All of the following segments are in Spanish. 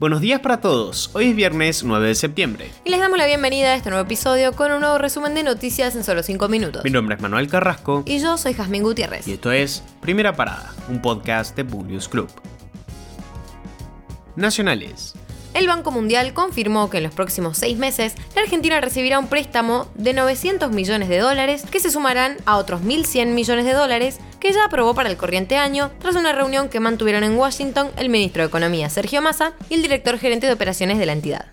Buenos días para todos, hoy es viernes 9 de septiembre. Y les damos la bienvenida a este nuevo episodio con un nuevo resumen de noticias en solo 5 minutos. Mi nombre es Manuel Carrasco. Y yo soy Jazmín Gutiérrez. Y esto es Primera Parada, un podcast de Bullius Club. Nacionales. El Banco Mundial confirmó que en los próximos seis meses la Argentina recibirá un préstamo de 900 millones de dólares que se sumarán a otros 1.100 millones de dólares que ya aprobó para el corriente año tras una reunión que mantuvieron en Washington el ministro de Economía Sergio Massa y el director gerente de operaciones de la entidad.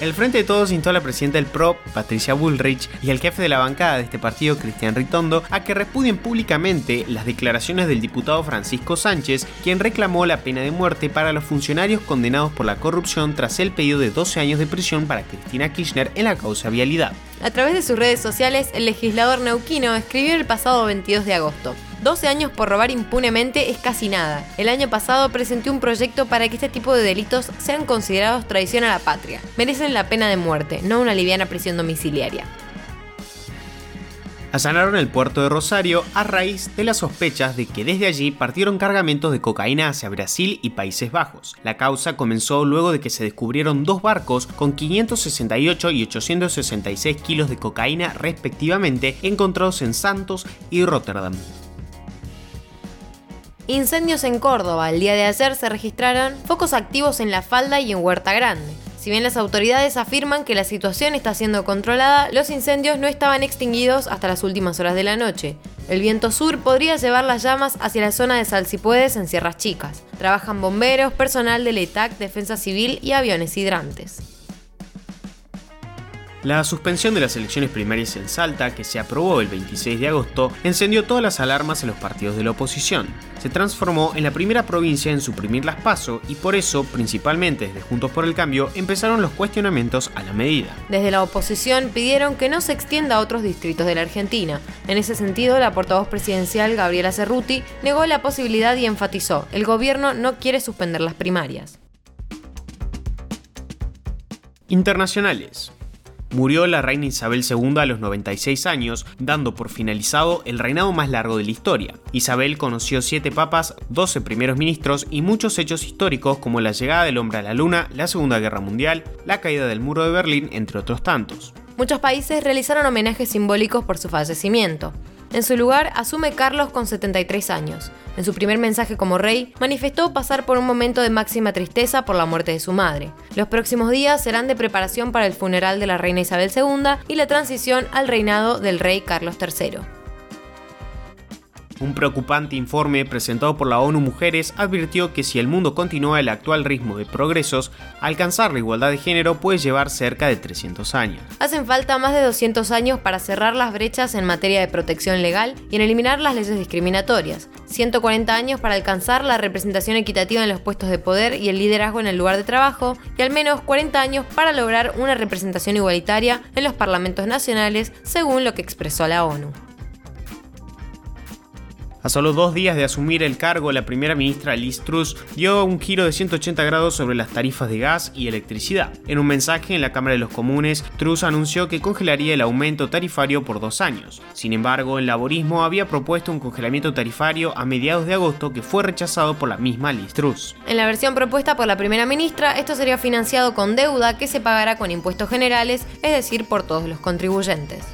El Frente de Todos instó a la presidenta del PRO, Patricia Bullrich, y al jefe de la bancada de este partido, Cristian Ritondo, a que repudien públicamente las declaraciones del diputado Francisco Sánchez, quien reclamó la pena de muerte para los funcionarios condenados por la corrupción tras el pedido de 12 años de prisión para Cristina Kirchner en la causa vialidad. A través de sus redes sociales, el legislador neuquino escribió el pasado 22 de agosto. 12 años por robar impunemente es casi nada. El año pasado presenté un proyecto para que este tipo de delitos sean considerados traición a la patria. Merecen la pena de muerte, no una liviana prisión domiciliaria. Allanaron el puerto de Rosario a raíz de las sospechas de que desde allí partieron cargamentos de cocaína hacia Brasil y Países Bajos. La causa comenzó luego de que se descubrieron dos barcos con 568 y 866 kilos de cocaína respectivamente encontrados en Santos y Rotterdam. Incendios en Córdoba. El día de ayer se registraron focos activos en La Falda y en Huerta Grande. Si bien las autoridades afirman que la situación está siendo controlada, los incendios no estaban extinguidos hasta las últimas horas de la noche. El viento sur podría llevar las llamas hacia la zona de Salsipuedes en Sierras Chicas. Trabajan bomberos, personal del ETAC, Defensa Civil y aviones hidrantes. La suspensión de las elecciones primarias en Salta, que se aprobó el 26 de agosto, encendió todas las alarmas en los partidos de la oposición. Se transformó en la primera provincia en suprimir las PASO y por eso, principalmente desde Juntos por el Cambio, empezaron los cuestionamientos a la medida. Desde la oposición pidieron que no se extienda a otros distritos de la Argentina. En ese sentido, la portavoz presidencial Gabriela Cerruti negó la posibilidad y enfatizó, el gobierno no quiere suspender las primarias. Internacionales murió la reina Isabel II a los 96 años, dando por finalizado el reinado más largo de la historia. Isabel conoció siete papas, 12 primeros ministros y muchos hechos históricos como la llegada del hombre a la luna, la Segunda Guerra Mundial, la caída del muro de Berlín, entre otros tantos. Muchos países realizaron homenajes simbólicos por su fallecimiento. En su lugar asume Carlos con 73 años. En su primer mensaje como rey, manifestó pasar por un momento de máxima tristeza por la muerte de su madre. Los próximos días serán de preparación para el funeral de la reina Isabel II y la transición al reinado del rey Carlos III. Un preocupante informe presentado por la ONU Mujeres advirtió que si el mundo continúa el actual ritmo de progresos, alcanzar la igualdad de género puede llevar cerca de 300 años. Hacen falta más de 200 años para cerrar las brechas en materia de protección legal y en eliminar las leyes discriminatorias, 140 años para alcanzar la representación equitativa en los puestos de poder y el liderazgo en el lugar de trabajo, y al menos 40 años para lograr una representación igualitaria en los parlamentos nacionales, según lo que expresó la ONU. A solo dos días de asumir el cargo, la primera ministra Liz Truss dio un giro de 180 grados sobre las tarifas de gas y electricidad. En un mensaje en la Cámara de los Comunes, Truss anunció que congelaría el aumento tarifario por dos años. Sin embargo, el laborismo había propuesto un congelamiento tarifario a mediados de agosto que fue rechazado por la misma Liz Truss. En la versión propuesta por la primera ministra, esto sería financiado con deuda que se pagará con impuestos generales, es decir, por todos los contribuyentes.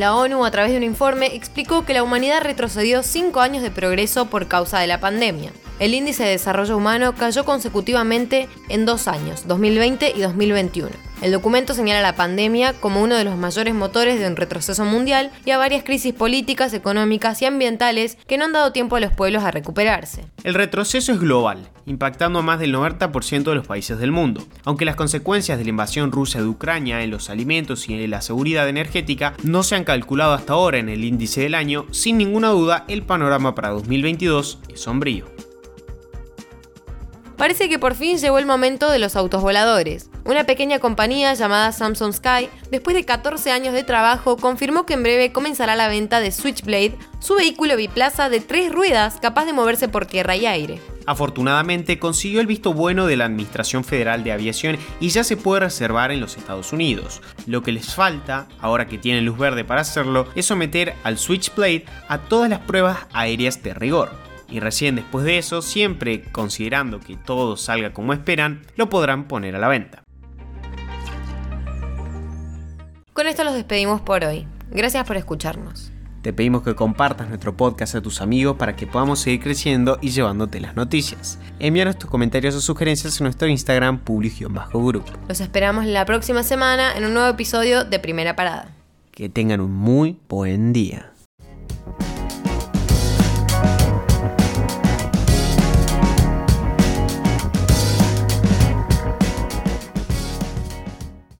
La ONU, a través de un informe, explicó que la humanidad retrocedió cinco años de progreso por causa de la pandemia. El índice de desarrollo humano cayó consecutivamente en dos años, 2020 y 2021. El documento señala la pandemia como uno de los mayores motores de un retroceso mundial y a varias crisis políticas, económicas y ambientales que no han dado tiempo a los pueblos a recuperarse. El retroceso es global, impactando a más del 90% de los países del mundo. Aunque las consecuencias de la invasión rusa de Ucrania en los alimentos y en la seguridad energética no se han calculado hasta ahora en el índice del año, sin ninguna duda el panorama para 2022 es sombrío. Parece que por fin llegó el momento de los autos voladores. Una pequeña compañía llamada Samsung Sky, después de 14 años de trabajo, confirmó que en breve comenzará la venta de Switchblade, su vehículo biplaza de tres ruedas capaz de moverse por tierra y aire. Afortunadamente consiguió el visto bueno de la Administración Federal de Aviación y ya se puede reservar en los Estados Unidos. Lo que les falta, ahora que tienen luz verde para hacerlo, es someter al Switchblade a todas las pruebas aéreas de rigor. Y recién después de eso, siempre considerando que todo salga como esperan, lo podrán poner a la venta. Con esto los despedimos por hoy. Gracias por escucharnos. Te pedimos que compartas nuestro podcast a tus amigos para que podamos seguir creciendo y llevándote las noticias. Envíanos tus comentarios o sugerencias en nuestro Instagram public-group. Los esperamos la próxima semana en un nuevo episodio de Primera Parada. Que tengan un muy buen día.